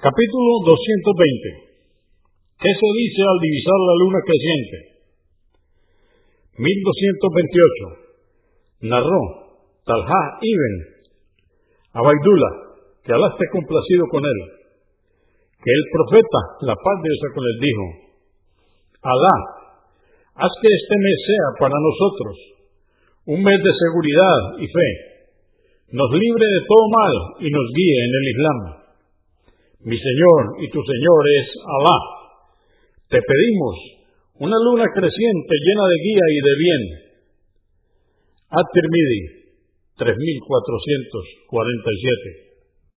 Capítulo 220. ¿Qué se dice al divisar la luna creciente? 1228. Narró Talha ibn Abaidullah, que Alá esté complacido con él, que el profeta, la paz de Dios con él, dijo, Alá, haz que este mes sea para nosotros un mes de seguridad y fe, nos libre de todo mal y nos guíe en el Islam mi Señor y tu Señor es Alá. Te pedimos una luna creciente llena de guía y de bien. At-Tirmidhi 3447